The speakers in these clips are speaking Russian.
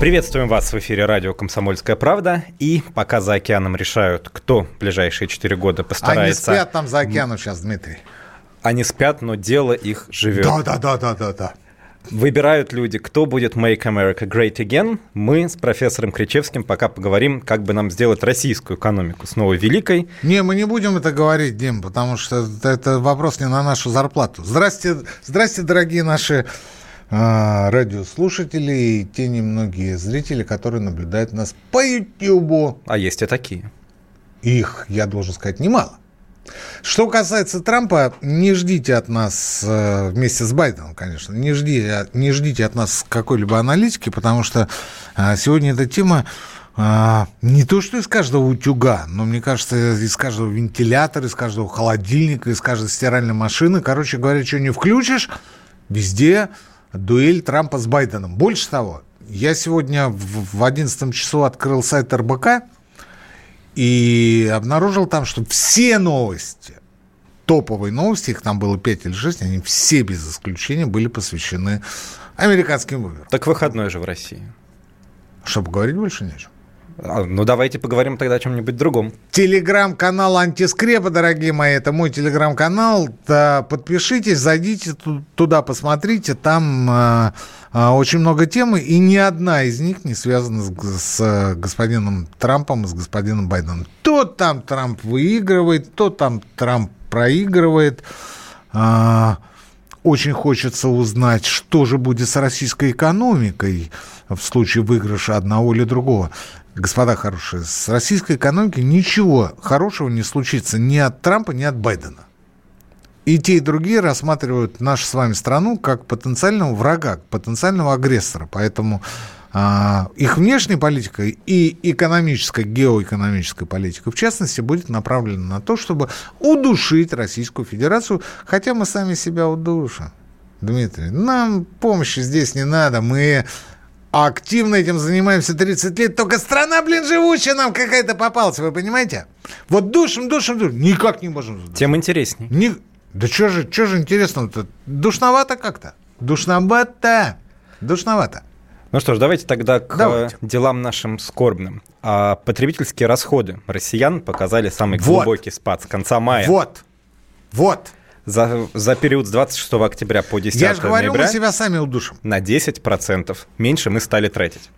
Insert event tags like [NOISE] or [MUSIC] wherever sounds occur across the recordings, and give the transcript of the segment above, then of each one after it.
Приветствуем вас в эфире радио «Комсомольская правда». И пока за океаном решают, кто в ближайшие 4 года Они постарается... спят там за океаном сейчас, Дмитрий. Они спят, но дело их живет. Да, да, да, да, да, да. Выбирают люди, кто будет Make America Great Again. Мы с профессором Кричевским пока поговорим, как бы нам сделать российскую экономику снова великой. Не, мы не будем это говорить, Дим, потому что это- вопрос не на нашу зарплату. Здрасте, здрасте, дорогие наши радиослушатели и те немногие зрители, которые наблюдают нас по Ютьюбу. А есть и такие. Их, я должен сказать, немало. Что касается Трампа, не ждите от нас, э, вместе с Байденом, конечно, не ждите, не ждите от нас какой-либо аналитики, потому что а, сегодня эта тема а, не то, что из каждого утюга, но, мне кажется, из каждого вентилятора, из каждого холодильника, из каждой стиральной машины. Короче говоря, что не включишь, везде дуэль Трампа с Байденом. Больше того, я сегодня в в 11 часу открыл сайт РБК, и обнаружил там, что все новости, топовые новости, их там было 5 или 6, они все без исключения были посвящены американским выборам. Так выходной же в России. Чтобы говорить больше не о чем. А, ну, давайте поговорим тогда о чем-нибудь другом. Телеграм-канал Антискрепа, дорогие мои, это мой телеграм-канал. Подпишитесь, зайдите ту- туда, посмотрите. Там а, а, очень много тем, и ни одна из них не связана с, э, господином Трампом с господином Байденом. То там Трамп выигрывает, то там Трамп проигрывает. Очень хочется узнать, что же будет с российской экономикой в случае выигрыша одного или другого. Господа хорошие, с российской экономикой ничего хорошего не случится ни от Трампа, ни от Байдена. И те, и другие рассматривают нашу с вами страну как потенциального врага, потенциального агрессора. Поэтому а, их внешняя политика и экономическая, геоэкономическая политика, в частности, будет направлена на то, чтобы удушить Российскую Федерацию, хотя мы сами себя удушим. Дмитрий, нам помощи здесь не надо, мы активно этим занимаемся 30 лет, только страна, блин, живучая нам какая-то попалась, вы понимаете? Вот душим, душим, душим, никак не можем. Тем интересней. Не... Да что же, что же интересного-то? Душновато как-то. Душновато. Душновато. Ну что ж, давайте тогда к Давайте. делам нашим скорбным. А потребительские расходы россиян показали самый Вот. глубокий спад с конца мая. Вот. Вот. За, за период с 26 октября по 10 Я же говорю, ноября мы себя сами удушим. на 10% меньше мы стали тратить.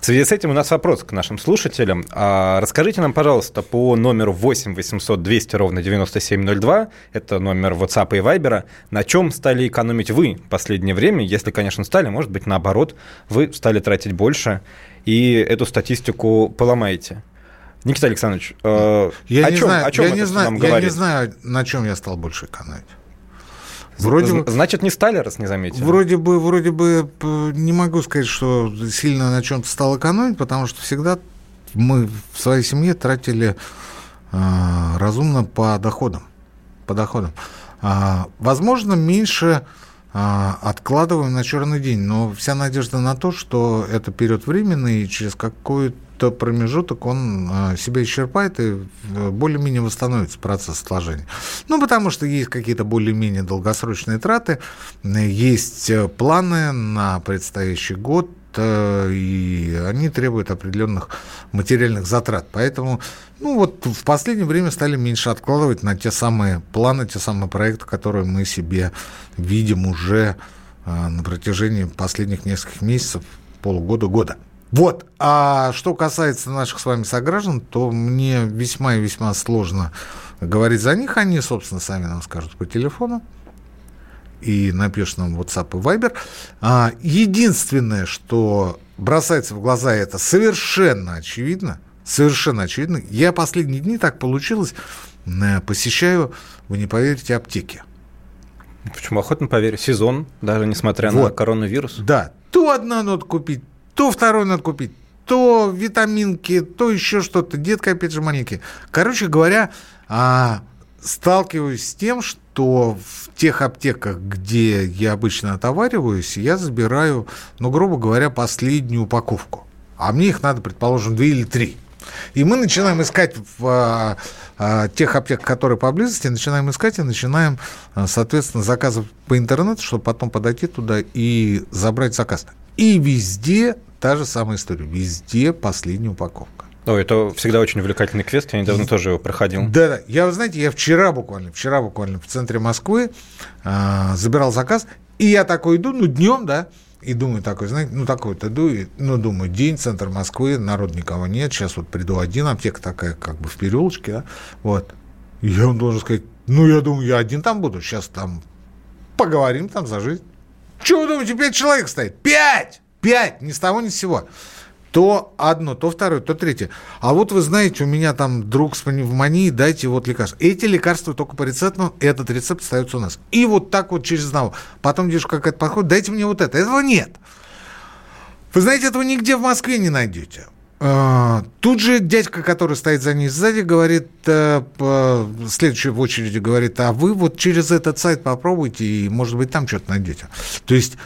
В связи с этим у нас вопрос к нашим слушателям. А, расскажите нам, пожалуйста, по номеру 8 800 200 ровно 9702, это номер WhatsApp и Viber, на чем стали экономить вы в последнее время? Если, конечно, стали, может быть, наоборот, вы стали тратить больше и эту статистику поломаете. Никита Александрович, э, Я о не чем, знаю, о чем я не знаю, я не говорит? знаю, на чем я стал больше экономить. Вроде Значит, не стали, раз не заметили? вроде бы, вроде бы не могу сказать, что сильно на чем-то стал экономить, потому что всегда мы в своей семье тратили а, разумно по доходам. По доходам. А, возможно, меньше а, откладываем на черный день, но вся надежда на то, что это период временный, и через какой-то промежуток он а, себя исчерпает и э, более-менее восстановится процесс сложения. Ну, потому что есть какие-то более-менее долгосрочные траты, э, есть э, планы на предстоящий год, и они требуют определенных материальных затрат. Поэтому, ну вот в последнее время стали меньше откладывать на те самые планы, те самые проекты, которые мы себе видим уже на протяжении последних нескольких месяцев, полугода, года. Вот. А что касается наших с вами сограждан, то мне весьма и весьма сложно говорить за них. Они, собственно, сами нам скажут по телефону и напишут нам WhatsApp и Viber. А, единственное, что бросается в глаза, это совершенно очевидно, совершенно очевидно. Я последние дни так получилось, э, посещаю, вы не поверите, аптеки. Почему охотно поверю? Сезон, даже несмотря на Вот. коронавирус. Да, то одно надо купить, то второе надо купить, то витаминки, то еще что-то. Детка, опять же, маленькие. Короче говоря, а, сталкиваюсь с тем, что в тех аптеках, где я обычно отовариваюсь, я забираю, ну, грубо говоря, последнюю упаковку. А мне их надо, предположим, две или три. И мы начинаем искать в а, а, тех аптеках, которые поблизости, начинаем искать и начинаем, а, соответственно, заказывать по интернету, чтобы потом подойти туда и забрать заказ. И везде та же самая история. Везде последняя упаковка. О, это всегда очень увлекательный квест, я недавно тоже его проходил. Да, да. Я, вы знаете, я вчера буквально, вчера буквально в центре Москвы э, забирал заказ, и я такой иду, ну, днем, да, и думаю такой, знаете, ну, такой вот иду, и, ну, думаю, день, центр Москвы, народ никого нет, сейчас вот приду один, аптека такая как бы в переулочке, да, вот. И я вам должен сказать, ну, я думаю, я один там буду, сейчас там поговорим там за жизнь. Чего вы думаете, пять человек стоит? Пять! Пять! Ни с того, ни с сего то одно, то второе, то третье. А вот вы знаете, у меня там друг с пневмонией, дайте вот лекарства. Эти лекарства только по рецепту, этот рецепт остается у нас. И вот так вот через одного. Потом девушка какая-то подходит, дайте мне вот это. Этого нет. Вы знаете, этого нигде в Москве не найдете. А, тут же дядька, который стоит за ней сзади, говорит, э, следующий в очереди говорит, а вы вот через этот сайт попробуйте, и, может быть, там что-то найдете. То есть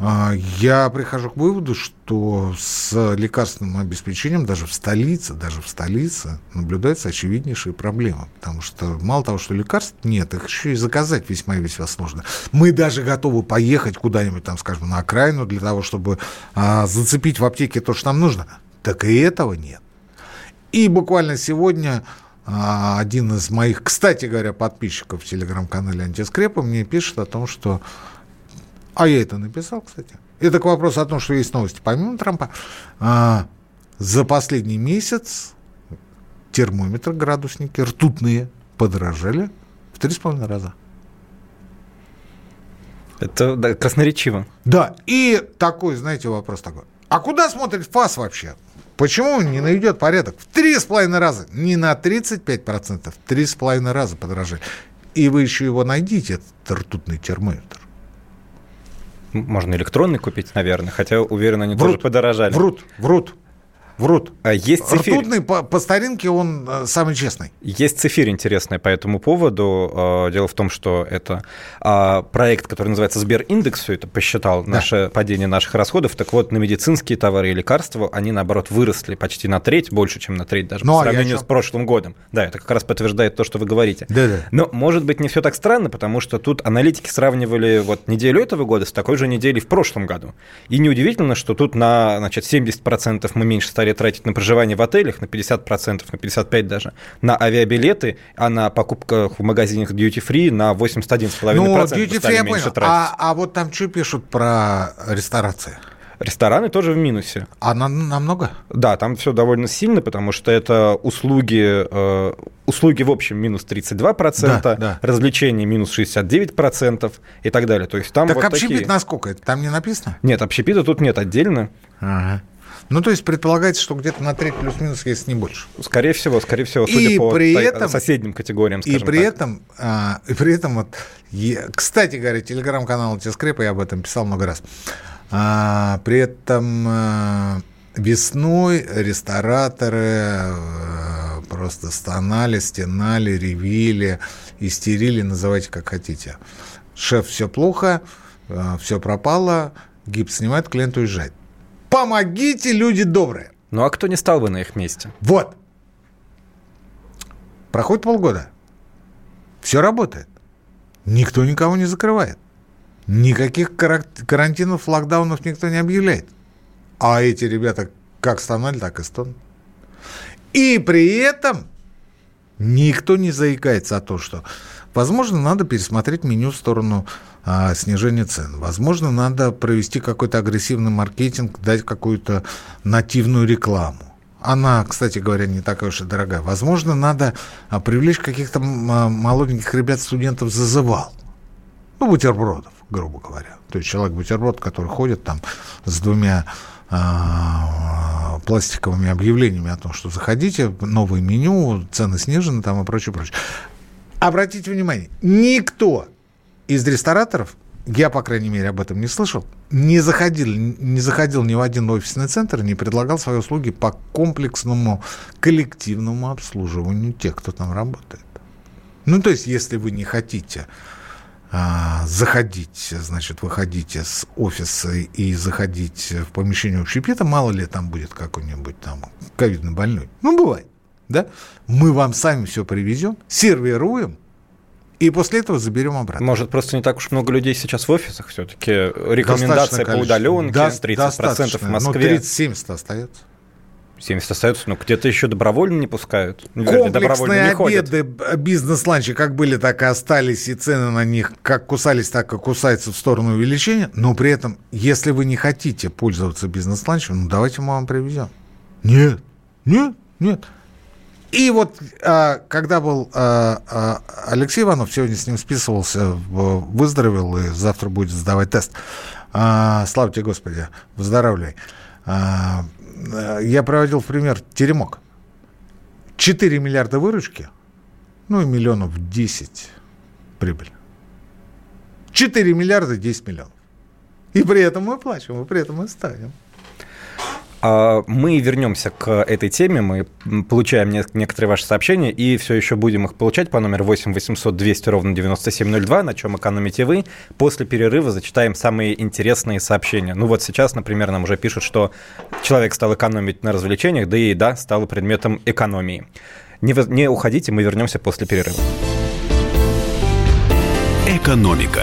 я прихожу к выводу, что с лекарственным обеспечением даже в столице, даже в столице наблюдаются очевиднейшие проблемы. Потому что мало того, что лекарств нет, их еще и заказать весьма и весьма сложно. Мы даже готовы поехать куда-нибудь, там, скажем, на окраину для того, чтобы а, зацепить в аптеке то, что нам нужно. Так и этого нет. И буквально сегодня а, один из моих, кстати говоря, подписчиков в телеграм-канале Антискрепа мне пишет о том, что а я это написал, кстати. Это к вопросу о том, что есть новости помимо Трампа. А, за последний месяц термометры, градусники, ртутные подорожали в три с половиной раза. Это да, красноречиво. Да, и такой, знаете, вопрос такой. А куда смотрит ФАС вообще? Почему он не найдет порядок? В три с половиной раза. Не на 35%, в три с половиной раза подорожали. И вы еще его найдите, этот ртутный термометр. Можно электронный купить, наверное, хотя, уверен, они врут, тоже подорожали. Врут, врут. Врут. А есть цифирь. Ртутный по, по старинке он э, самый честный. Есть цифирь интересная по этому поводу. Э, дело в том, что это э, проект, который называется Сбериндекс, все это посчитал да. наше падение наших расходов. Так вот, на медицинские товары и лекарства они, наоборот, выросли почти на треть, больше, чем на треть даже ну, по а сравнению с прошлым годом. Да, это как раз подтверждает то, что вы говорите. Да, да. Но, может быть, не все так странно, потому что тут аналитики сравнивали вот неделю этого года с такой же неделей в прошлом году. И неудивительно, что тут на значит, 70% мы меньше стали стали тратить на проживание в отелях на 50%, на 55% даже, на авиабилеты, а на покупках в магазинах duty free на 81,5% ну, duty free я понял. А, а вот там что пишут про ресторации? Рестораны тоже в минусе. А на, намного? Да, там все довольно сильно, потому что это услуги, э, услуги в общем минус 32%, да, да. развлечения минус 69% и так далее. То есть там так вот общепит такие... насколько? Там не написано? Нет, общепита тут нет отдельно. Ага. Ну, то есть предполагается, что где-то на треть плюс-минус, если не больше. Скорее всего, скорее всего, судя и по при этом, соседним категориям, И при так. этом, а, и при этом вот, я, кстати говоря, телеграм-канал Тескрепа, я об этом писал много раз, а, при этом а, весной рестораторы а, просто стонали, стенали, ревели, истерили, называйте как хотите. Шеф, все плохо, а, все пропало, гипс снимает, клиент уезжает. Помогите, люди добрые. Ну а кто не стал бы на их месте? Вот. Проходит полгода. Все работает. Никто никого не закрывает. Никаких карантинов, локдаунов никто не объявляет. А эти ребята как стонали, так и стонут. И при этом никто не заикается о том, что, возможно, надо пересмотреть меню в сторону а, снижение цен. Возможно, надо провести какой-то агрессивный маркетинг, дать какую-то нативную рекламу. Она, кстати говоря, не такая уж и дорогая. Возможно, надо а, привлечь каких-то а, молоденьких ребят-студентов зазывал. Ну, бутербродов, грубо говоря. То есть человек-бутерброд, который ходит там с двумя пластиковыми объявлениями о том, что заходите, новое меню, цены снижены там и прочее, прочее. Обратите внимание, никто из рестораторов, я, по крайней мере, об этом не слышал, не заходил, не заходил ни в один офисный центр, не предлагал свои услуги по комплексному коллективному обслуживанию тех, кто там работает. Ну, то есть, если вы не хотите а, заходить, значит, выходите с офиса и заходить в помещение общепита, мало ли там будет какой-нибудь там ковидный больной. Ну, бывает, да? Мы вам сами все привезем, сервируем, и после этого заберем обратно. Может, просто не так уж много людей сейчас в офисах все-таки. Рекомендация по удаленке, До, 30% в Москве. Ну, 30-70 остается. 70 остается, но где-то еще добровольно не пускают. Ну, Комплексные обеды, бизнес-ланчи как были, так и остались, и цены на них как кусались, так и кусаются в сторону увеличения. Но при этом, если вы не хотите пользоваться бизнес-ланчем, ну давайте мы вам привезем. Нет, нет, нет. И вот а, когда был а, а, Алексей Иванов, сегодня с ним списывался, выздоровел и завтра будет сдавать тест. Слава тебе, Господи, выздоравливай. Э, я проводил в пример теремок. 4 миллиарда выручки, ну и миллионов 10 прибыль. 4 миллиарда 10 миллионов. И при этом мы плачем, и при этом мы ставим. А, мы вернемся к этой теме, мы получаем некоторые ваши сообщения и все еще будем их получать по номеру 8 800 200 ровно 9702, на чем экономите вы. После перерыва зачитаем самые интересные сообщения. Ну вот сейчас, например, нам уже пишут, что человек стал экономить на развлечениях, да и еда стала предметом экономии. Не, не уходите, мы вернемся после перерыва. Экономика.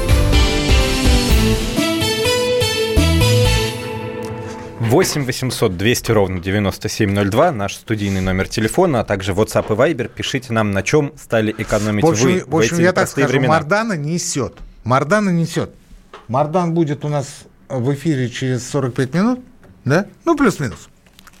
8 800 200 ровно 9702, наш студийный номер телефона, а также WhatsApp и Viber. Пишите нам, на чем стали экономить в общем, вы в, общем, эти я так скажу, времена. Мардана несет. Мардана несет. Мардан будет у нас в эфире через 45 минут, да? Ну, плюс-минус.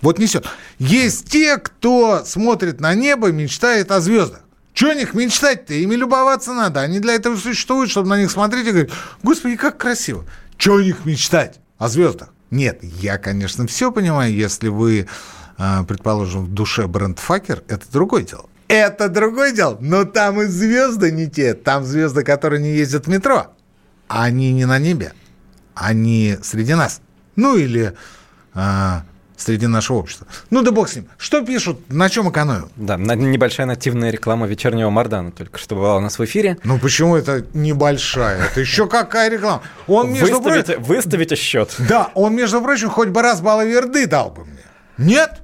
Вот несет. Есть те, кто смотрит на небо, мечтает о звездах. Чего о них мечтать-то? Ими любоваться надо. Они для этого существуют, чтобы на них смотреть и говорить, господи, как красиво. Чего о них мечтать? О звездах. Нет, я, конечно, все понимаю, если вы, а, предположим, в душе брендфакер, это другое дело. Это другое дело, но там и звезды не те, там звезды, которые не ездят в метро. Они не на небе, они среди нас. Ну или а, среди нашего общества. Ну да бог с ним. Что пишут, на чем экономим? Да, небольшая нативная реклама вечернего Мардана только что бывала у нас в эфире. Ну почему это небольшая? Это еще какая реклама? Он, между выставите, прочим... Выставите счет. Да, он, между прочим, хоть бы раз балаверды дал бы мне. Нет?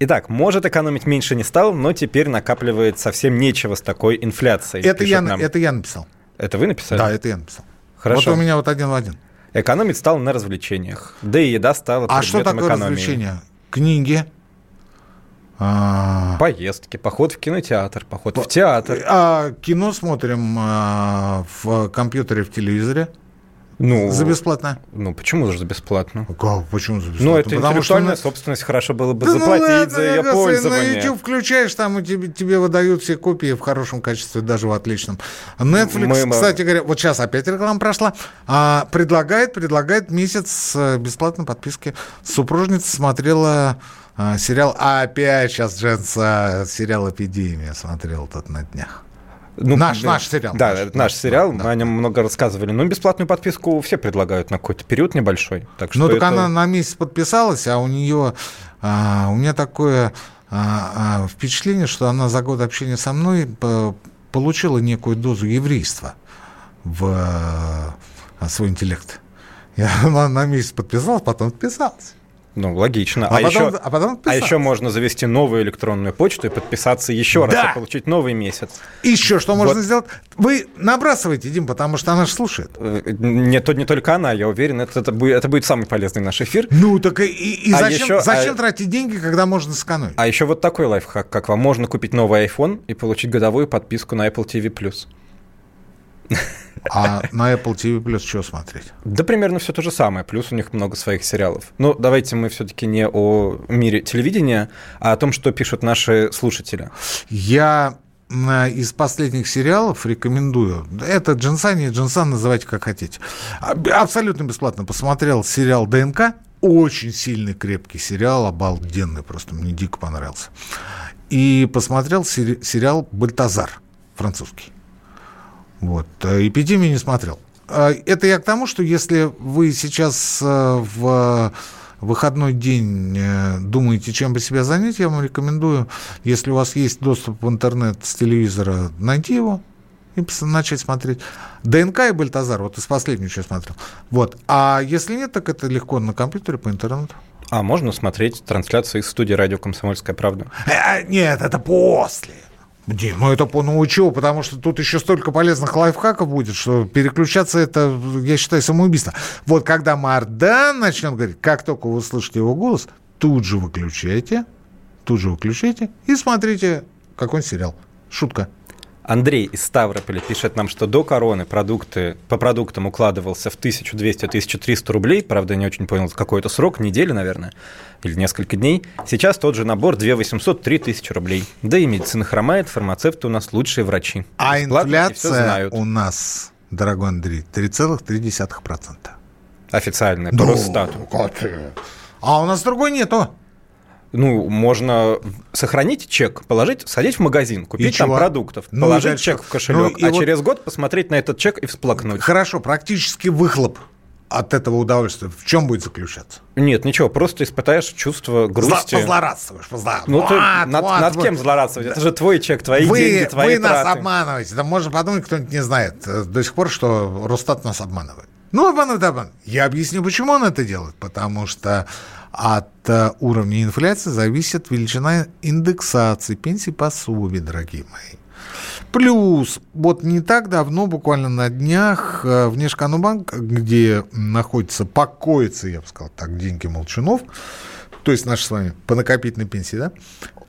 Итак, может экономить меньше не стал, но теперь накапливает совсем нечего с такой инфляцией. Это, я, нам. это я написал. Это вы написали? Да, это я написал. Хорошо. Вот у меня вот один в один. Экономить стал на развлечениях. Да и еда стала А что такое экономии. развлечения? Книги? А... Поездки, поход в кинотеатр, поход По... в театр. А кино смотрим а, в компьютере, в телевизоре. Ну, за бесплатно? Ну, почему же за бесплатно? Как, почему за бесплатно? Ну, это Потому интеллектуальная что... собственность, хорошо было бы да ну заплатить ну, ладно, за ее пользование. На YouTube включаешь, там тебе, тебе выдают все копии в хорошем качестве, даже в отличном. Netflix, Мы... кстати говоря, вот сейчас опять реклама прошла, а, предлагает, предлагает месяц бесплатной подписки. Супружница смотрела а, сериал, а опять сейчас Дженс сериал «Эпидемия» смотрел тут на днях. Ну, наш, наш сериал. Да, наш, наш сериал, да, мы да. о нем много рассказывали. Но бесплатную подписку все предлагают на какой-то период небольшой. Так что ну, так это... она на месяц подписалась, а у нее... А, у меня такое а, а, впечатление, что она за год общения со мной по, получила некую дозу еврейства в а, свой интеллект. Я [LAUGHS] на, на месяц подписалась, потом подписалась. Ну, логично. А, а, потом, еще, а, потом а еще можно завести новую электронную почту и подписаться еще раз да. и получить новый месяц. Еще что вот. можно сделать? Вы набрасывайте, Дим, потому что она же слушает. Э, нет, то не только она, я уверен, это, это, будет, это будет самый полезный наш эфир. Ну, так и, и а зачем, еще, зачем а, тратить деньги, когда можно сэкономить? А еще вот такой лайфхак, как вам можно купить новый iPhone и получить годовую подписку на Apple TV+. А на Apple TV Plus что смотреть? Да примерно все то же самое, плюс у них много своих сериалов. Но давайте мы все-таки не о мире телевидения, а о том, что пишут наши слушатели. Я э, из последних сериалов рекомендую. Это Джинсани, Джинсан, называйте как хотите. Абсолютно бесплатно посмотрел сериал ДНК. Очень сильный, крепкий сериал, обалденный, просто мне дико понравился. И посмотрел сери- сериал «Бальтазар» французский. Вот. э, Эпидемию не смотрел. А, Это я к тому, что если вы сейчас э, в выходной день э, думаете, чем бы себя занять, я вам рекомендую, если у вас есть доступ в интернет с телевизора, найти его и начать смотреть. ДНК и Бальтазар, вот из последнего что я смотрел. Вот. А если нет, так это легко на компьютере по интернету. А можно смотреть трансляцию из студии радио «Комсомольская правда». Э, Нет, это после. Дим, ну это по научу, потому что тут еще столько полезных лайфхаков будет, что переключаться это, я считаю, самоубийство. Вот когда Мардан начнет говорить, как только вы услышите его голос, тут же выключайте, тут же выключайте и смотрите какой-нибудь сериал. Шутка. Андрей из Ставрополя пишет нам, что до короны продукты, по продуктам укладывался в 1200-1300 рублей. Правда, я не очень понял, какой это срок, недели, наверное, или несколько дней. Сейчас тот же набор 2800-3000 рублей. Да и медицина хромает, фармацевты у нас лучшие врачи. А Бесплатно инфляция у нас, дорогой Андрей, 3,3%. Официальная, по Росстату. как ты? А у нас другой нету. Ну, можно сохранить чек, положить, сходить в магазин, купить там чего? продуктов, Ну, положить дальше чек в кошелек, Ну, и а вот- через год посмотреть на этот чек и всплакнуть. Хорошо, практически выхлоп от этого удовольствия в чем будет заключаться? Нет, ничего, просто испытаешь чувство грусти. Зла- Позлорадствуешь, позла- Ну, ты Вот, над, вот, над вот. кем злорадствовать? Это же твой чек, твои Вы, деньги, твои вы нас траты. обманываете. Да можно подумать, кто-нибудь не знает э, до сих пор, что Росстат нас обманывает. Ну, обманывает, обманывает. Я объясню, почему он это делает. Потому что от э, уровня инфляции зависит величина индексации пенсий пособий, дорогие мои. Плюс, вот не так давно, буквально на днях, э, Внешэкономбанк, где находится, покоится, я бы сказал так, деньги молчунов, то есть наши с вами по накопительной пенсии, да,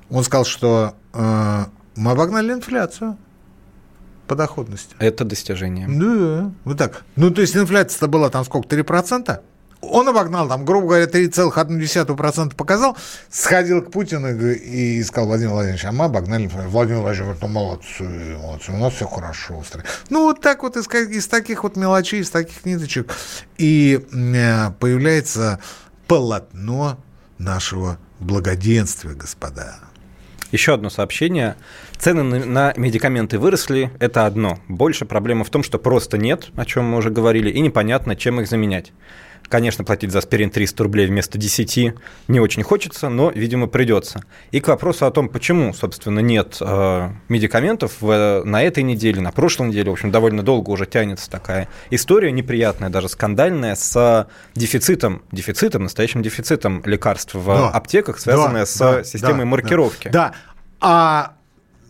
он сказал, что э, мы обогнали инфляцию по доходности. Это достижение. Да, вот так. Ну, то есть инфляция-то была там сколько, 3%? Он обогнал, там, грубо говоря, 3,1% показал, сходил к Путину и и сказал, Владимир Владимирович, а мы обогнали. инфляцию». Владимир Владимирович говорит, ну, молодцы, молодцы, у нас все хорошо. Ну, вот так вот из, из таких вот мелочей, из таких ниточек и э, появляется полотно нашего благоденствия, господа. Еще одно сообщение. Цены на медикаменты выросли, это одно. Больше проблема в том, что просто нет, о чем мы уже говорили, и непонятно, чем их заменять. Конечно, платить за аспирин 300 рублей вместо 10 не очень хочется, но, видимо, придется. И к вопросу о том, почему, собственно, нет э, медикаментов в- на этой неделе, на прошлой неделе, в общем, довольно долго уже тянется такая история неприятная, даже скандальная, с дефицитом, дефицитом, настоящим дефицитом лекарств в Да. аптеках, связанная Да, с да, системой да, маркировки. Да. А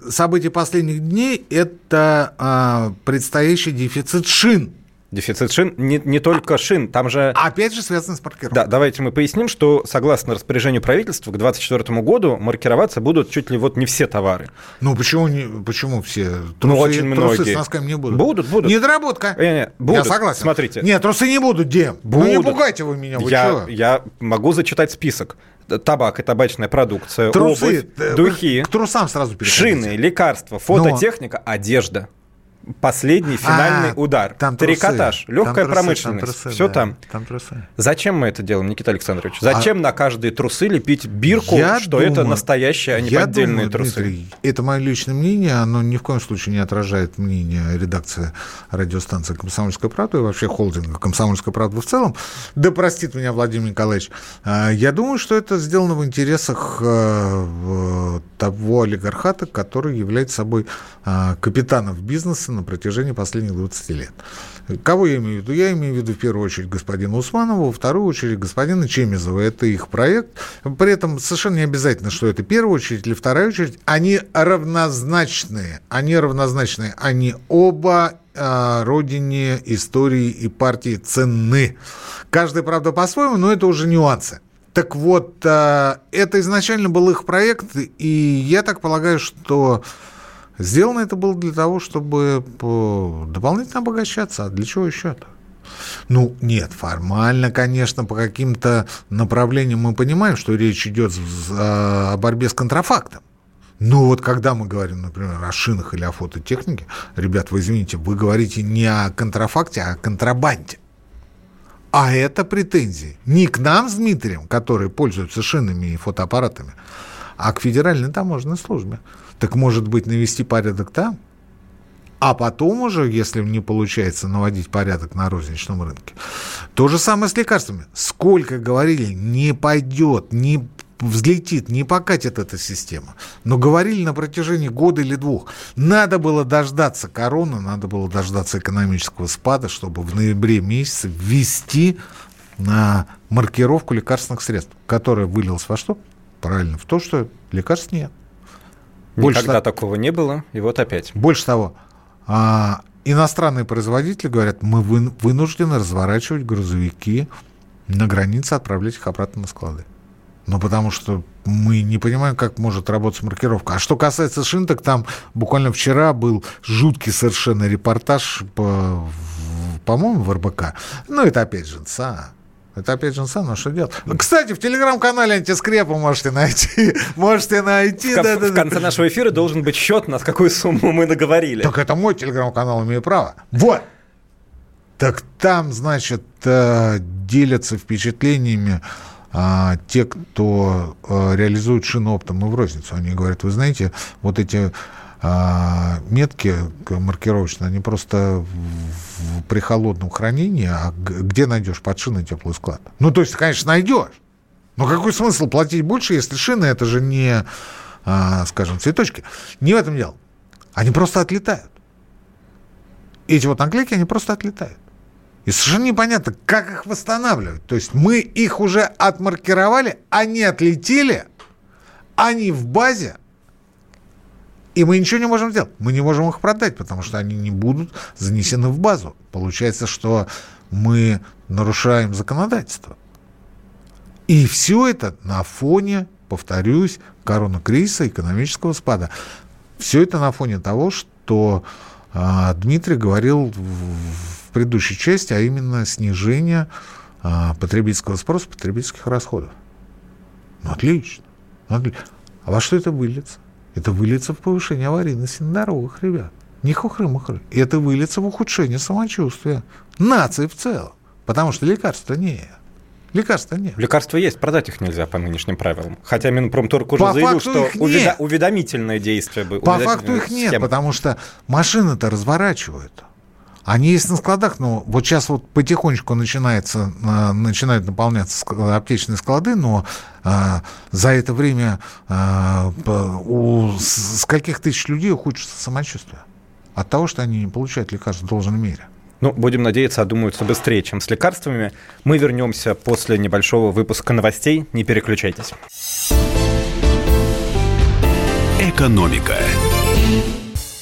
события последних дней – это а, предстоящий дефицит шин. Дефицит шин, не, не только шин, там же... Опять же связан с маркировкой. Да, давайте мы поясним, что согласно распоряжению правительства к 2024 году маркироваться будут чуть ли вот не все товары. Ну почему, не, почему все? Трусы, Ну, очень трусы многие. с носками не будут. Будут, будут. Недоработка. Не, не, будут. Я согласен. Смотрите. Нет, трусы не будут, Дем. Ну не Будут. пугайте вы меня, вы я, чё? я могу зачитать список. Табак и табачная продукция, Трусы. обувь, э, духи, К трусам сразу шины, лекарства, фототехника, одежда. Последний финальный А, удар. там трусы. Трикотаж, Там легкая трусы, промышленность. там трусы, все да, там. Там трусы. Зачем мы это делаем, Никита Александрович? Зачем на каждые трусы лепить бирку, Я что это думаю- настоящие, а не я поддельные думаю, трусы? Дмитрий, это мое личное мнение, оно ни в коем случае не отражает мнение редакции радиостанции «Комсомольская правда» и вообще холдинга «Комсомольская правда» в целом. Да простит меня Владимир Николаевич. А, Я думаю, что это сделано в интересах э, того олигархата, который является собой а, капитаном бизнеса на протяжении последних 20 лет. Кого я имею в виду? Я имею в виду в первую очередь господина Усманова, во вторую очередь господина Чемизова. Это их проект. При этом совершенно не обязательно, что это первая очередь или вторая очередь. Они равнозначные. Они равнозначные. Они оба а, родине, истории и партии ценны. Каждый, правда, по-своему, но это уже нюансы. Так вот, а, это изначально был их проект, и я так полагаю, что Сделано это было для того, чтобы по- дополнительно обогащаться. А для чего еще-то? Ну, нет, формально, конечно, по каким-то направлениям мы понимаем, что речь идет о борьбе с контрафактом. Но вот когда мы говорим, например, о шинах или о фототехнике, ребят, вы извините, вы говорите не о контрафакте, а о контрабанде. А это претензии не к нам с Дмитрием, которые пользуются шинами и фотоаппаратами, а к Федеральной таможенной службе. Так может быть навести порядок там? А потом уже, если не получается наводить порядок на розничном рынке. То же самое с лекарствами. Сколько говорили, не пойдет, не взлетит, не покатит эта система. Но говорили на протяжении года или двух. Надо было дождаться короны, надо было дождаться экономического спада, чтобы в ноябре месяце ввести на маркировку лекарственных средств, которая вылилась во что? Правильно, в то, что лекарств нет. Больше Никогда того- такого не было, и вот опять. больше того, а, иностранные производители говорят, мы вы- вынуждены разворачивать грузовики на границе, отправлять их обратно на склады. Ну, потому что мы не понимаем, как может работать маркировка. А что касается шин, так там буквально вчера был жуткий совершенно репортаж, по, по-моему, в РБК. Ну, это опять же НСА. Это опять же НСА, но что делать? Кстати, в телеграм-канале антискрепа можете найти. [LAUGHS] Можете найти. В, кон- да-да-да. в конце нашего эфира должен быть счет, на какую сумму мы наговорили. Так это мой телеграм-канал, имею право. Вот. Так там, значит, э, делятся впечатлениями а, те, кто э, реализует шину оптом и в розницу. Они говорят, вы знаете, вот эти а, метки маркировочные, они просто в- при холодном хранении, а где найдешь под шиной теплый склад? Ну, то есть, конечно, найдешь. Но какой смысл платить больше, если шины это же не, а, скажем, цветочки? Не в этом дело. Они просто отлетают. Эти вот наклейки, они просто отлетают. И совершенно непонятно, как их восстанавливать. То есть мы их уже отмаркировали, они отлетели, они в базе, и мы ничего не можем сделать. Мы не можем их продать, потому что они не будут занесены в базу. Получается, что мы нарушаем законодательство. И все это на фоне, повторюсь, коронакризиса, экономического спада. Все это на фоне того, что а, Дмитрий говорил в, в предыдущей части, а именно снижение а, потребительского спроса, потребительских расходов. Ну, отлично. Ну, отли- А во что это выльется? Это выльется в повышение аварийности на дорогах, ребят. Не хухры-мухры. Это выльется в ухудшение самочувствия нации в целом. Потому что лекарства нет. Лекарства нет. Лекарства есть, продать их нельзя по нынешним правилам. Хотя Минпромторг уже По заявил, что уведа- нет. уведомительное действие бы. По факту их нет, схема. потому что машины-то разворачивают. Они есть на складах, но вот сейчас вот потихонечку начинается, а, начинают наполняться аптечные склады, но а, за это время а, у с- скольких тысяч людей ухудшится самочувствие? От того, что они не получают лекарств в должной мере. Ну, будем надеяться, одумаются быстрее, чем с лекарствами. Мы вернемся после небольшого выпуска новостей. Не переключайтесь. «Экономика».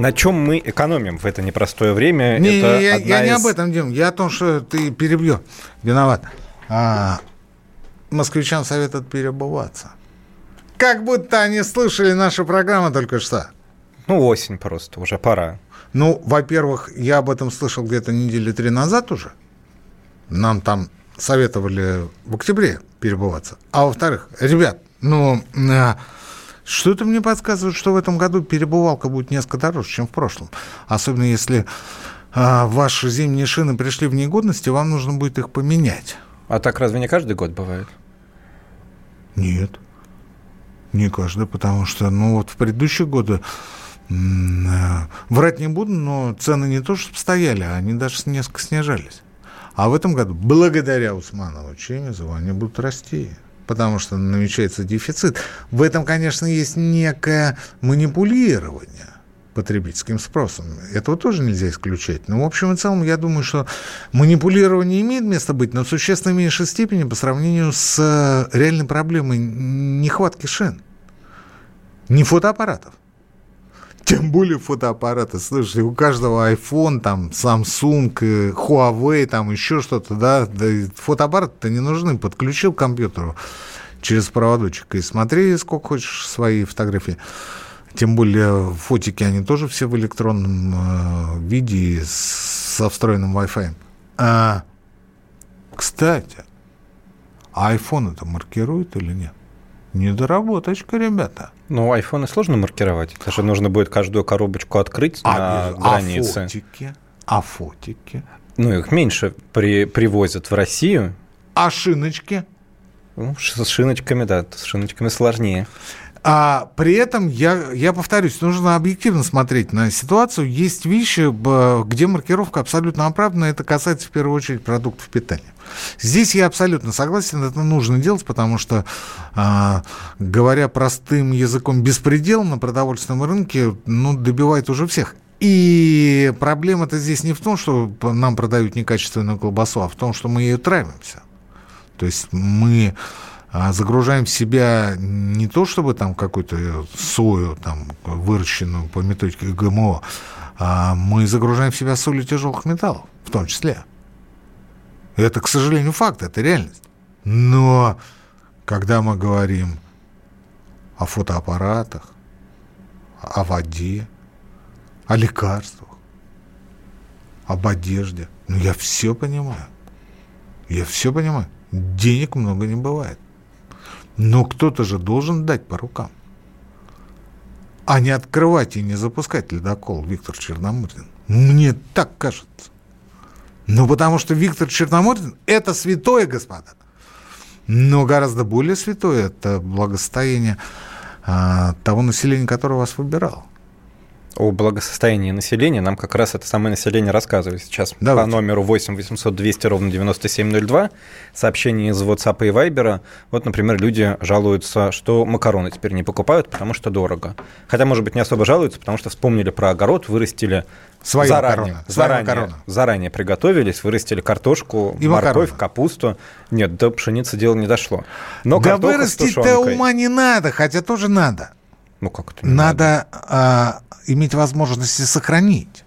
На чем мы экономим в это непростое время? Не, это не, я, я не из- об этом, Дим. Я о том, что ты перебью. Виноват. А, москвичам советуют перебываться. Как будто они слышали нашу программу только что. Ну, осень просто, уже пора. Ну, во-первых, я об этом слышал где-то недели три назад уже. Нам там советовали в октябре перебываться. А во-вторых, ребят, ну, а, что-то мне подсказывает, что в этом году перебывалка будет несколько дороже, чем в прошлом. Особенно если а, ваши зимние шины пришли в негодность, и вам нужно будет их поменять. А так разве не каждый год бывает? Нет. Не каждый, потому что, ну, вот в предыдущие годы э, Врать не буду, но цены не то, что стояли, а они даже несколько снижались. А в этом году, благодаря Усманову Чемизову, они будут расти, потому что намечается дефицит. В этом, конечно, есть некое манипулирование потребительским спросом. Этого тоже нельзя исключать. Но, в общем и целом, я думаю, что манипулирование имеет место быть, но в существенно меньшей степени по сравнению с э, реальной проблемой нехватки шин. Не фотоаппаратов. Тем более фотоаппараты. Слушайте, у каждого iPhone, там, Samsung, э, Huawei, там еще что-то, да, да фотоаппараты-то не нужны. Подключил к компьютеру через проводочек и смотри, сколько хочешь свои фотографии. Тем более фотики, они тоже все в электронном э, виде со встроенным Wi-Fi. А, кстати, iPhone это маркирует или нет? Недоработочка, ребята. Ну, айфоны сложно маркировать. Это же нужно будет каждую коробочку открыть на а границе. фотики? А фотики? Ну, их меньше при, привозят в Россию. А шиночки? Ну, с шиночками, да, с шиночками сложнее. А при этом, я, я повторюсь, нужно объективно смотреть на ситуацию. Есть вещи, где маркировка абсолютно оправдана. Это касается в первую очередь продуктов питания. Здесь я абсолютно согласен, это нужно делать, потому что, а, говоря простым языком, беспредел на продовольственном рынке ну, добивает уже всех. И проблема-то здесь не в том, что нам продают некачественную колбасу, а в том, что мы ее травимся. То есть мы загружаем в себя не то, чтобы там какую-то сою, там, выращенную по методике ГМО, а мы загружаем в себя солью тяжелых металлов, в том числе. Это, к сожалению, факт, это реальность. Но когда мы говорим о фотоаппаратах, о воде, о лекарствах, об одежде, ну я все понимаю. Я все понимаю. Денег много не бывает. Но кто-то же должен дать по рукам. А не открывать и не запускать ледокол Виктор Черномырдин. Мне так кажется. Ну, потому что Виктор Черномырдин – это святое, господа. Но гораздо более святое – это благосостояние а, того населения, которое вас выбирало. О благосостоянии населения нам как раз это самое население рассказывает сейчас Давайте. по номеру 8 800 200 ровно 9702. Сообщение из WhatsApp и Viber. Вот, например, люди жалуются, что макароны теперь не покупают, потому что дорого. Хотя, может быть, не особо жалуются, потому что вспомнили про огород, вырастили Свои заранее, макароны. Заранее, макароны. заранее приготовились, вырастили картошку, И морковь, макароны. капусту. Нет, до пшеницы дело не дошло. Но да вырастить-то ума не надо, хотя тоже надо. Ну, как это не надо а, иметь возможность и сохранить.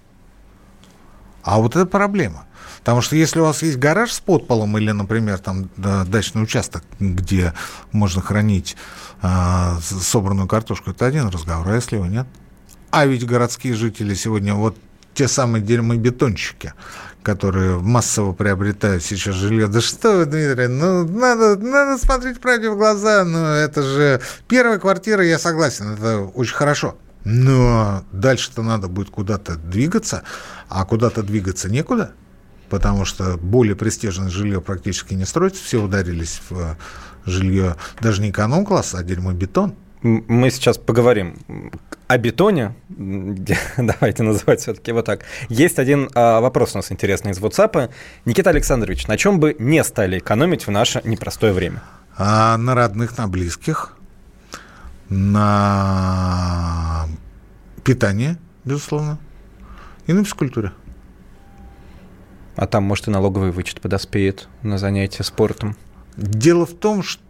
А вот это проблема. Потому что если у вас есть гараж с подполом или, например, там да, дачный участок, где можно хранить с- собранную картошку, это один разговор, а если его нет? А ведь городские жители сегодня вот те самые дерьмобетонщики, которые массово приобретают сейчас жилье. Да что вы, Дмитрий, ну надо, надо смотреть правде в глаза, ну это же первая квартира, я согласен, это очень хорошо. Но дальше-то надо будет куда-то двигаться, а куда-то двигаться некуда, потому что более престижное жилье практически не строится, все ударились в э, жилье даже не эконом-класса, а дерьмобетон. Мы сейчас поговорим о бетоне. [LAUGHS] Давайте называть все-таки вот так. Есть один а, вопрос у нас интересный из WhatsApp. Никита Александрович, на чем бы не стали экономить в наше непростое время? А на родных, на близких, на питание, безусловно, и на физкультуре. А там, может, и налоговый вычет подоспеет на занятия спортом. Дело в том, что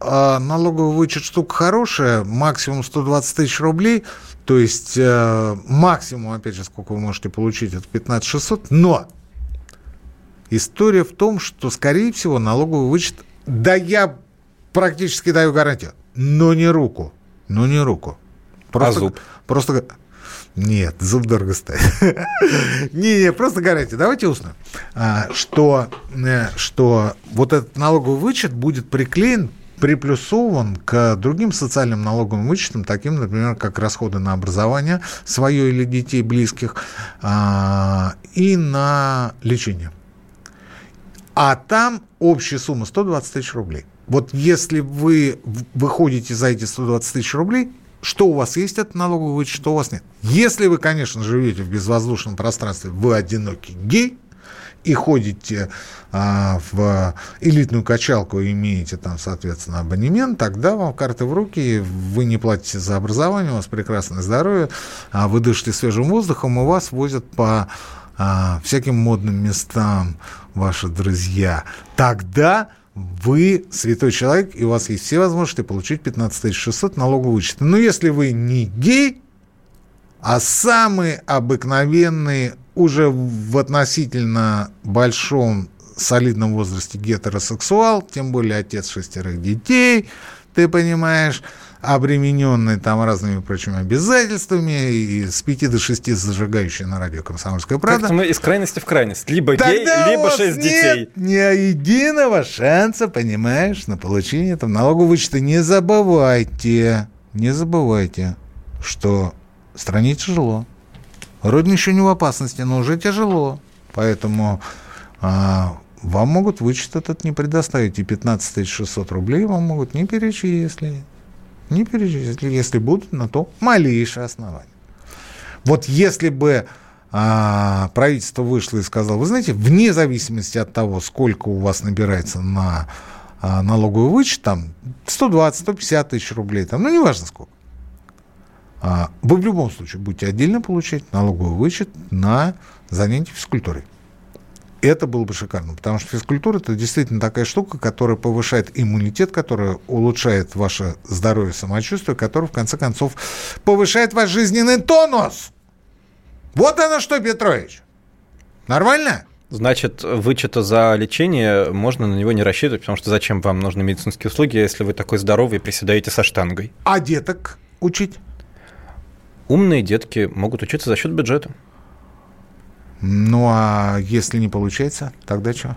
а, налоговый вычет штука хорошая, максимум 120 тысяч рублей, то есть э, максимум, опять же, сколько вы можете получить, это 15 600, но история в том, что, скорее всего, налоговый вычет, да я практически даю гарантию, но не руку, но не руку. А зуб? Просто... Нет, зуб дорого стоит. [LAUGHS] Не-не, просто гарантия. Давайте устно. А, Что, э, что вот этот налоговый вычет будет приклеен, приплюсован к другим социальным налоговым вычетам, таким, например, как расходы на образование свое или детей близких, а, и на лечение. А там общая сумма 120 тысяч рублей. Вот если вы выходите за эти 120 тысяч рублей, что у вас есть от налоговый вычет, что у вас нет. Если вы, конечно, живете в безвоздушном пространстве, вы одинокий гей, и ходите а, в элитную качалку и имеете там, соответственно, абонемент, тогда вам карты в руки, вы не платите за образование, у вас прекрасное здоровье, а вы дышите свежим воздухом, и вас возят по а, всяким модным местам ваши друзья. Тогда вы святой человек, и у вас есть все возможности получить 15 600 налогового вычета. Но если вы не гей, а самый обыкновенный, уже в относительно большом солидном возрасте гетеросексуал, тем более отец шестерых детей, ты понимаешь, обремененный там разными прочими обязательствами, и с 5 до 6 зажигающий на радио «Комсомольская правда». Как-то мы из крайности в крайность. Либо Тогда гей, либо 6 детей. ни единого шанса, понимаешь, на получение там налогового вычета. Не забывайте, не забывайте, что стране тяжело. Родина еще не в опасности, но уже тяжело. Поэтому а, вам могут вычет этот не предоставить. И 15 600 рублей вам могут не перечислить не перечислили, если будут на то малейшие основания. Вот если бы а, правительство вышло и сказало, вы знаете, вне зависимости от того, сколько у вас набирается на а, налоговый вычет, там 120-150 тысяч рублей, там, ну, неважно сколько, а, вы в любом случае будете отдельно получать налоговый вычет на занятия физкультурой это было бы шикарно, потому что физкультура – это действительно такая штука, которая повышает иммунитет, которая улучшает ваше здоровье, самочувствие, которая, в конце концов, повышает ваш жизненный тонус. Вот оно что, Петрович. Нормально? Значит, вычета за лечение можно на него не рассчитывать, потому что зачем вам нужны медицинские услуги, если вы такой здоровый и приседаете со штангой? А деток учить? Умные детки могут учиться за счет бюджета. Ну, а если не получается, тогда что?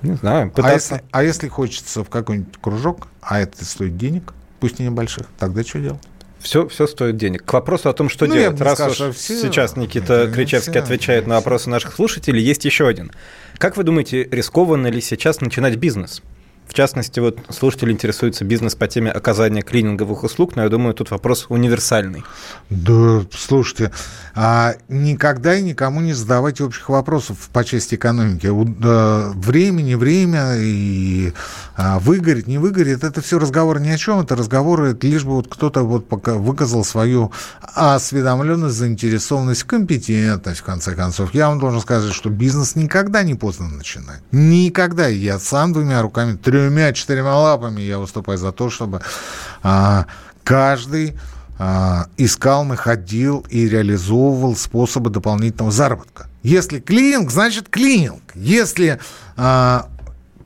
Не знаю, пытаться... А если, а если хочется в какой-нибудь кружок, а это стоит денег, пусть и небольших, тогда что делать? Все, все стоит денег. К вопросу о том, что ну, делать. Раз сказал, уж все... сейчас Никита Кричевский все, отвечает на вопросы наших слушателей, есть еще один. Как вы думаете, рискованно ли сейчас начинать бизнес? В частности, вот слушатели интересуются бизнес по теме оказания клининговых услуг, но я думаю, тут вопрос универсальный. Да, слушайте, а никогда и никому не задавайте общих вопросов по части экономики. Время, не время, и а, выгорит, не выгорит, это все разговоры ни о чем, это разговоры, лишь бы вот кто-то вот выказал свою осведомленность, заинтересованность, компетентность, в конце концов. Я вам должен сказать, что бизнес никогда не поздно начинать. Никогда. Я сам двумя руками тремя-четырьмя лапами я выступаю за то, чтобы а, каждый а, искал, находил и реализовывал способы дополнительного заработка. Если клининг, значит клининг. Если а,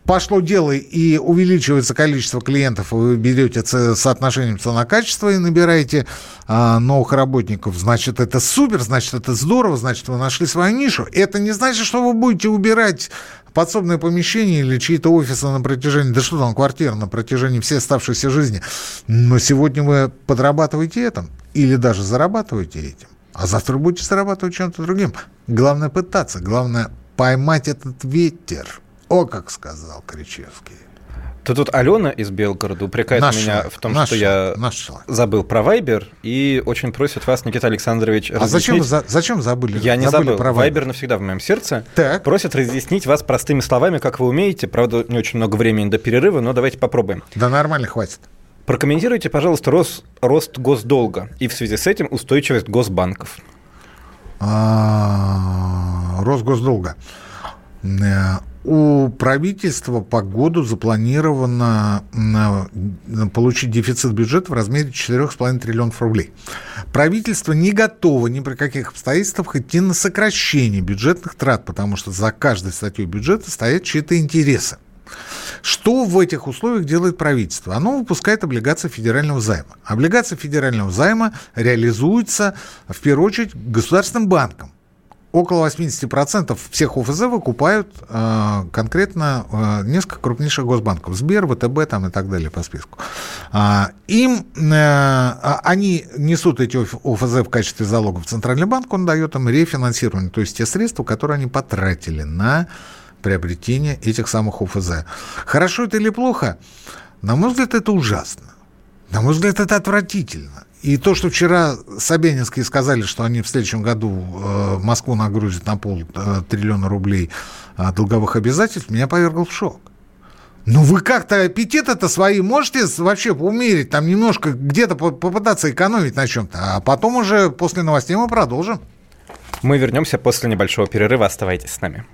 пошло дело и увеличивается количество клиентов, вы берете соотношением цена-качество и набираете а, новых работников, значит, это супер, значит, это здорово, значит, вы нашли свою нишу. Это не значит, что вы будете убирать подсобное помещение или чьи-то офисы на протяжении, да что там, квартира на протяжении всей оставшейся жизни. Но сегодня вы подрабатываете этим или даже зарабатываете этим, а завтра будете зарабатывать чем-то другим. Главное пытаться, главное поймать этот ветер. О, как сказал Кричевский. То тут Алена из Белгорода упрекает наш меня в том, что я наш забыл про Вайбер и очень просит вас, Никита Александрович, разъяснить... А зачем, за, зачем забыли? Я не забыли забыл. Про Вайбер навсегда в моем сердце. Так. Просит разъяснить вас простыми словами, как вы умеете. Правда, не очень много времени до перерыва, но давайте попробуем. Да нормально, хватит. Прокомментируйте, пожалуйста, рост, рост госдолга и в связи с этим устойчивость госбанков. А, рост госдолга. У правительства по году запланировано получить дефицит бюджета в размере 4,5 триллионов рублей. Правительство не готово ни при каких обстоятельствах идти на сокращение бюджетных трат, потому что за каждой статьей бюджета стоят чьи-то интересы. Что в этих условиях делает правительство? Оно выпускает облигации федерального займа. Облигации федерального займа реализуются, в первую очередь, государственным банком около 80% всех ОФЗ выкупают э, конкретно э, несколько крупнейших госбанков. Сбер, ВТБ там и так далее по списку. А, им, э, а, они несут эти ОФЗ в качестве залога в Центральный банк, он дает им рефинансирование, то есть те средства, которые они потратили на приобретение этих самых ОФЗ. Хорошо это или плохо? На мой взгляд, это ужасно. На мой взгляд, это отвратительно. И то, что вчера Собянинские сказали, что они в следующем году э, Москву нагрузят на пол э, триллиона рублей э, долговых обязательств, меня повергло в шок. Ну вы как-то аппетит это свои можете вообще умерить, там немножко где-то попытаться экономить на чем-то, а потом уже после новостей мы продолжим. Мы вернемся после небольшого перерыва, оставайтесь с нами.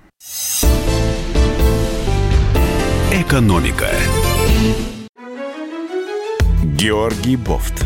Экономика. Георгий Бофт.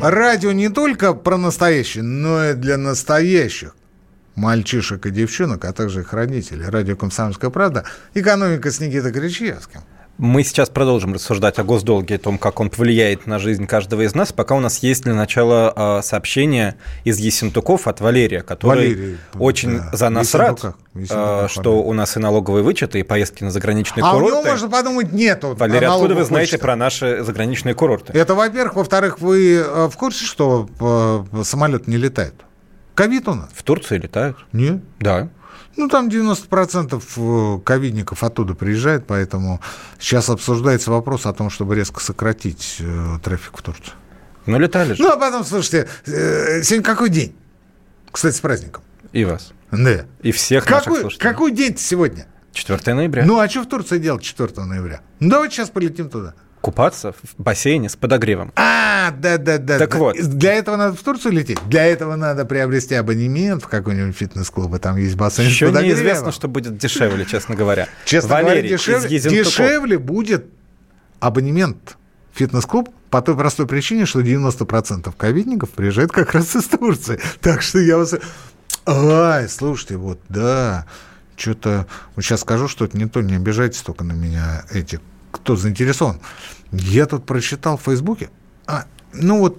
Радио не только про настоящее, но и для настоящих мальчишек и девчонок, а также их родителей. Радио «Комсомольская правда». Экономика с Никитой Кричевским. Мы сейчас продолжим рассуждать о госдолге, о том, как он повлияет на жизнь каждого из нас. Пока у нас есть для начала а, сообщение из Ессентуков от Валерия, который Валерий, очень да. за нас рад, а, что у нас и налоговые вычеты, и поездки на заграничные а курорты. А у него, можно подумать, нету Валерий, откуда вы знаете вычетов? про наши заграничные курорты? Это, во-первых. Во-вторых, вы в курсе, что самолет не летает? Ковид у нас. В Турции летают? Нет. Да. Ну, там 90% э, ковидников оттуда приезжает, поэтому сейчас обсуждается вопрос о том, чтобы резко сократить э, трафик в Турцию. Ну, летали же. Ну, а потом, слушайте, э, сегодня какой день? Кстати, с праздником. И вас. Да. И всех какой, наших слушателей. Какой день сегодня? 4 ноября. Ну, а что в Турции делать 4 ноября? Ну, давайте сейчас полетим туда. Купаться в бассейне с подогревом. А, да-да-да. Так вот. Для этого надо в Турцию лететь? Для этого надо приобрести абонемент в какой-нибудь фитнес-клуб, и там есть бассейн Еще с подогревом. неизвестно, что будет дешевле, честно говоря. Честно Валерий, говоря, дешевле, дешевле будет абонемент в фитнес-клуб по той простой причине, что 90% ковидников приезжают как раз из Турции. Так что я вас... Ай, слушайте, вот, да, что-то... Вот сейчас скажу что-то не то, не обижайтесь только на меня эти кто заинтересован. Я тут прочитал в Фейсбуке, а, ну вот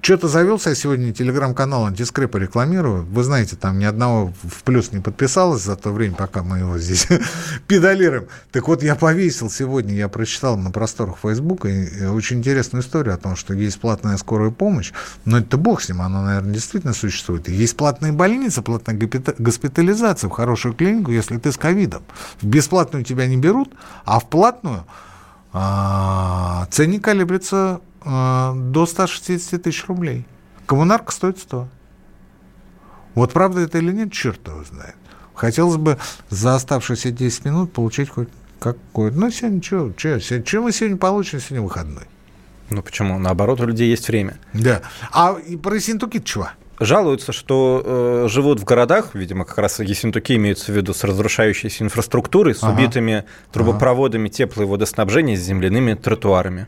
что-то завелся я сегодня телеграм-канал антискрепа рекламирую. Вы знаете, там ни одного в плюс не подписалось за то время, пока мы его здесь [LAUGHS] педалируем. Так вот, я повесил сегодня, я прочитал на просторах Фейсбука очень интересную историю о том, что есть платная скорая помощь, но это бог с ним, она, наверное, действительно существует. есть платная больница, платная госпитализация в хорошую клинику, если ты с ковидом. В бесплатную тебя не берут, а в платную а, ценник колеблется а, до 160 тысяч рублей. Коммунарка стоит 100. Вот правда это или нет, черт его знает. Хотелось бы за оставшиеся 10 минут получить хоть какой-то... Ну, сегодня что, что, что мы сегодня получим? Сегодня выходной. Ну, почему? Наоборот, у людей есть время. Да. А про Синтуки чего? Жалуются, что э, живут в городах, видимо, как раз Ессентуки имеются в виду с разрушающейся инфраструктурой, с ага. убитыми трубопроводами ага. тепло- и водоснабжения, с земляными тротуарами.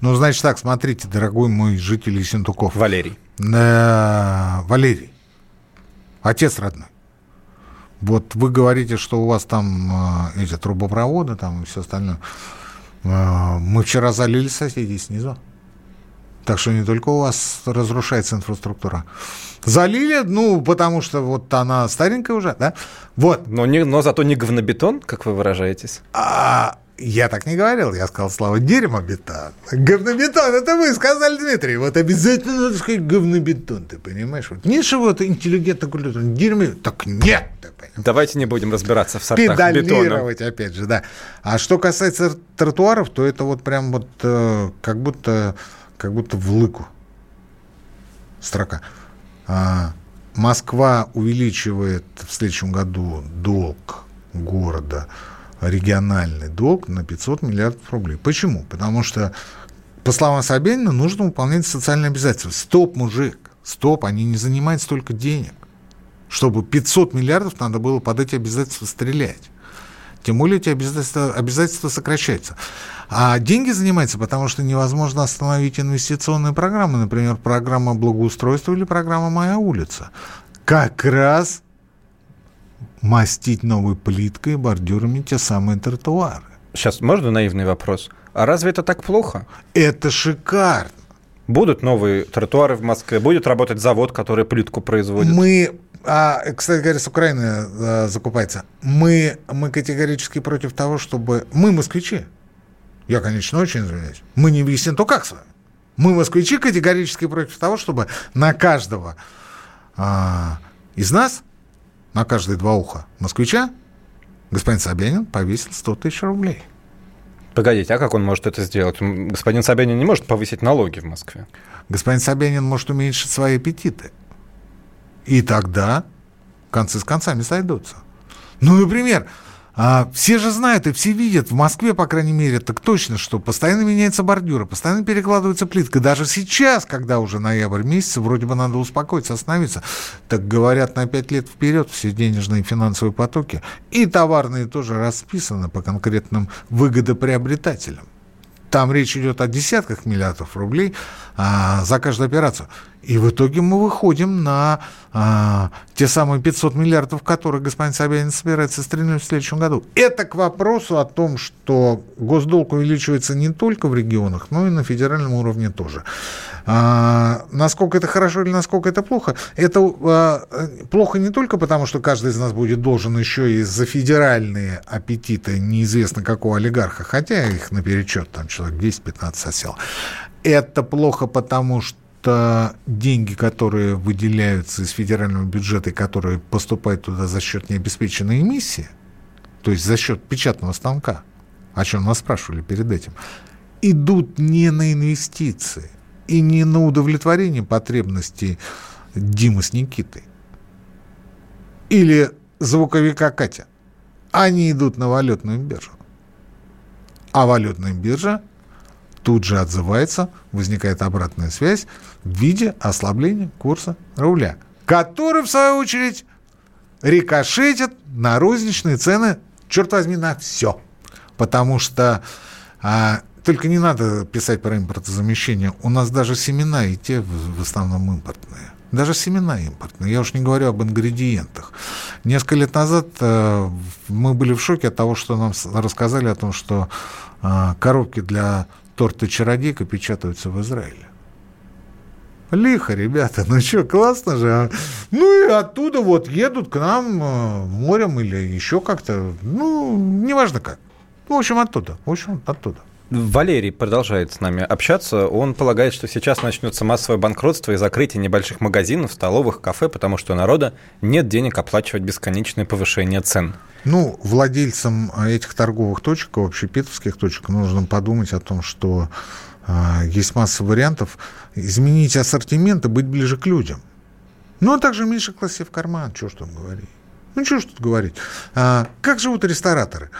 Ну, значит так, смотрите, дорогой мой житель Ессентуков. Валерий. Э, Валерий. Отец родной. Вот вы говорите, что у вас там э, эти трубопроводы там и все остальное. Э, мы вчера залили соседей снизу. Так что не только у вас разрушается инфраструктура. Залили, ну, потому что вот она старенькая уже, да? Вот. Но, не, но зато не говнобетон, как вы выражаетесь. А, я так не говорил, я сказал слово дерьмобетон. Говнобетон, это вы сказали, Дмитрий. Вот обязательно надо сказать говнобетон, ты понимаешь? Вот нет чего-то интеллигентно культурно. Дерьмо, так нет, ты понимаешь? Давайте не будем разбираться в сортах Педалировать, бетона. опять же, да. А что касается тротуаров, то это вот прям вот э, как будто, как будто в лыку строка. А, Москва увеличивает в следующем году долг города региональный долг на 500 миллиардов рублей. Почему? Потому что, по словам Собянина, нужно выполнять социальные обязательства. Стоп, мужик, стоп, они не занимают столько денег. Чтобы 500 миллиардов надо было под эти обязательства стрелять. Тем более эти обязательства, обязательства сокращаются. А деньги занимаются, потому что невозможно остановить инвестиционные программы, например, программа благоустройства или программа «Моя улица». Как раз мастить новой плиткой и бордюрами те самые тротуары. Сейчас можно наивный вопрос? А разве это так плохо? Это шикарно. Будут новые тротуары в Москве, будет работать завод, который плитку производит. Мы, а, кстати говоря, с Украины а, закупается. Мы, мы категорически против того, чтобы... Мы москвичи. Я, конечно, очень извиняюсь. Мы не выясним, то как с вами? Мы, москвичи, категорически против того, чтобы на каждого а, из нас, на каждые два уха москвича, господин Собянин повесил 100 тысяч рублей. Погодите, а как он может это сделать? Господин Собянин не может повысить налоги в Москве. Господин Собянин может уменьшить свои аппетиты. И тогда концы с концами сойдутся. Ну, например, а, все же знают и все видят, в Москве, по крайней мере, так точно, что постоянно меняются бордюры, постоянно перекладывается плитка. Даже сейчас, когда уже ноябрь месяц, вроде бы надо успокоиться, остановиться. Так говорят, на пять лет вперед все денежные и финансовые потоки и товарные тоже расписаны по конкретным выгодоприобретателям. Там речь идет о десятках миллиардов рублей а, за каждую операцию. И в итоге мы выходим на а, те самые 500 миллиардов, которые господин Собянин собирается стрельнуть в следующем году. Это к вопросу о том, что госдолг увеличивается не только в регионах, но и на федеральном уровне тоже. А, насколько это хорошо или насколько это плохо? Это а, плохо не только потому, что каждый из нас будет должен еще и за федеральные аппетиты неизвестно какого олигарха, хотя их наперечет там человек 10-15 сосел. Это плохо потому, что что деньги, которые выделяются из федерального бюджета и которые поступают туда за счет необеспеченной эмиссии, то есть за счет печатного станка, о чем нас спрашивали перед этим, идут не на инвестиции и не на удовлетворение потребностей Димы с Никитой или звуковика Катя. Они идут на валютную биржу. А валютная биржа тут же отзывается, возникает обратная связь в виде ослабления курса рубля, который, в свою очередь, рикошетит на розничные цены, черт возьми, на все. Потому что а, только не надо писать про импортозамещение. У нас даже семена и те в, в основном импортные. Даже семена импортные. Я уж не говорю об ингредиентах. Несколько лет назад э, мы были в шоке от того, что нам рассказали о том, что э, коробки для торты «Чародейка» печатаются в Израиле. Лихо, ребята, ну что, классно же. А? Ну и оттуда вот едут к нам э, морем или еще как-то, ну, неважно как. В общем, оттуда, в общем, оттуда. Валерий продолжает с нами общаться. Он полагает, что сейчас начнется массовое банкротство и закрытие небольших магазинов, столовых, кафе, потому что у народа нет денег оплачивать бесконечное повышение цен. Ну, владельцам этих торговых точек, общепитовских точек, нужно подумать о том, что есть масса вариантов изменить ассортимент и быть ближе к людям. Ну, а также меньше класть себе в карман, что ж там говорить. Ну, что ж тут говорить. А, как живут рестораторы?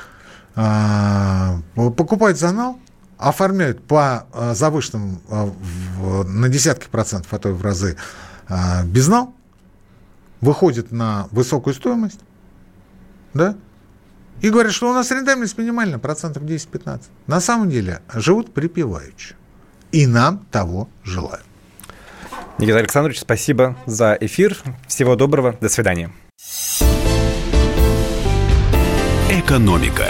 А, покупают занал, оформляют по а, завышенным а, на десятки процентов, а то и в разы а, безнал, выходит на высокую стоимость, да, и говорят, что у нас рентабельность минимальная, процентов 10-15. На самом деле живут припеваючи. И нам того желаю. Никита Александрович, спасибо за эфир. Всего доброго. До свидания. Экономика.